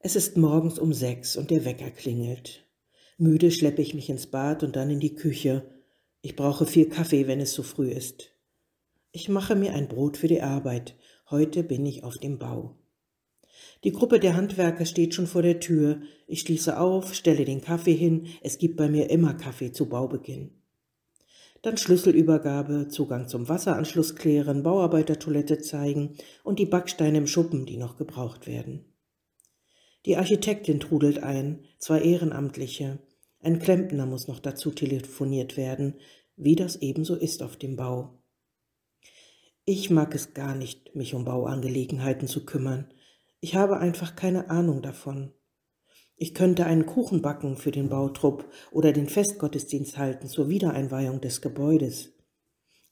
Es ist morgens um sechs und der Wecker klingelt. Müde schleppe ich mich ins Bad und dann in die Küche. Ich brauche viel Kaffee, wenn es so früh ist. Ich mache mir ein Brot für die Arbeit. Heute bin ich auf dem Bau. Die Gruppe der Handwerker steht schon vor der Tür. Ich schließe auf, stelle den Kaffee hin. Es gibt bei mir immer Kaffee zu Baubeginn. Dann Schlüsselübergabe, Zugang zum Wasseranschluss klären, Bauarbeitertoilette zeigen und die Backsteine im Schuppen, die noch gebraucht werden. Die Architektin trudelt ein, zwei Ehrenamtliche. Ein Klempner muss noch dazu telefoniert werden, wie das ebenso ist auf dem Bau. Ich mag es gar nicht, mich um Bauangelegenheiten zu kümmern. Ich habe einfach keine Ahnung davon. Ich könnte einen Kuchen backen für den Bautrupp oder den Festgottesdienst halten zur Wiedereinweihung des Gebäudes.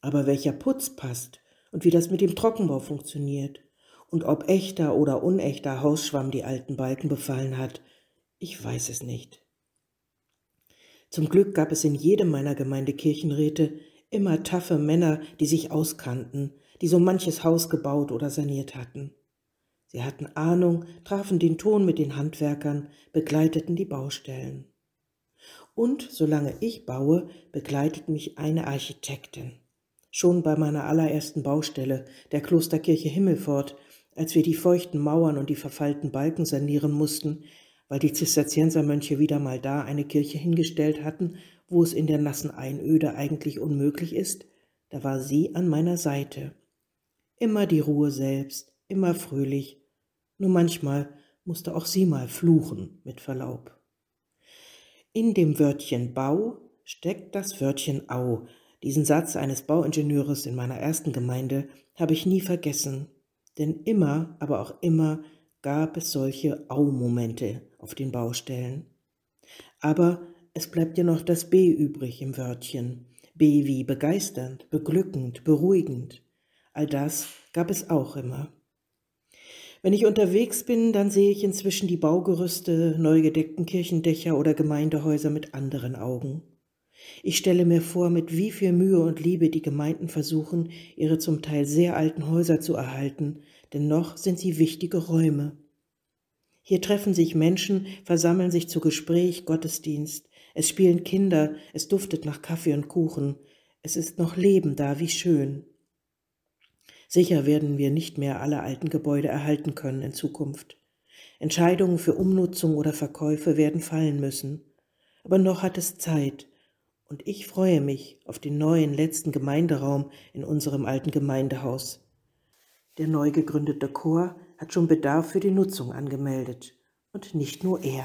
Aber welcher Putz passt und wie das mit dem Trockenbau funktioniert und ob echter oder unechter Hausschwamm die alten Balken befallen hat, ich weiß es nicht. Zum Glück gab es in jedem meiner Gemeindekirchenräte immer taffe Männer, die sich auskannten, die so manches Haus gebaut oder saniert hatten. Sie hatten Ahnung, trafen den Ton mit den Handwerkern, begleiteten die Baustellen. Und solange ich baue, begleitet mich eine Architektin. Schon bei meiner allerersten Baustelle, der Klosterkirche Himmelfort, als wir die feuchten Mauern und die verfallten Balken sanieren mussten, weil die Zisterziensermönche wieder mal da eine Kirche hingestellt hatten, wo es in der nassen Einöde eigentlich unmöglich ist, da war sie an meiner Seite. Immer die Ruhe selbst, immer fröhlich, nur manchmal musste auch sie mal fluchen, mit Verlaub. In dem Wörtchen Bau steckt das Wörtchen Au. Diesen Satz eines Bauingenieurs in meiner ersten Gemeinde habe ich nie vergessen denn immer, aber auch immer gab es solche Au-Momente auf den Baustellen. Aber es bleibt ja noch das B übrig im Wörtchen. B wie begeisternd, beglückend, beruhigend. All das gab es auch immer. Wenn ich unterwegs bin, dann sehe ich inzwischen die Baugerüste, neu gedeckten Kirchendächer oder Gemeindehäuser mit anderen Augen. Ich stelle mir vor, mit wie viel Mühe und Liebe die Gemeinden versuchen, ihre zum Teil sehr alten Häuser zu erhalten, denn noch sind sie wichtige Räume. Hier treffen sich Menschen, versammeln sich zu Gespräch, Gottesdienst. Es spielen Kinder, es duftet nach Kaffee und Kuchen. Es ist noch Leben da, wie schön. Sicher werden wir nicht mehr alle alten Gebäude erhalten können in Zukunft. Entscheidungen für Umnutzung oder Verkäufe werden fallen müssen. Aber noch hat es Zeit, und ich freue mich auf den neuen letzten Gemeinderaum in unserem alten Gemeindehaus. Der neu gegründete Chor hat schon Bedarf für die Nutzung angemeldet. Und nicht nur er.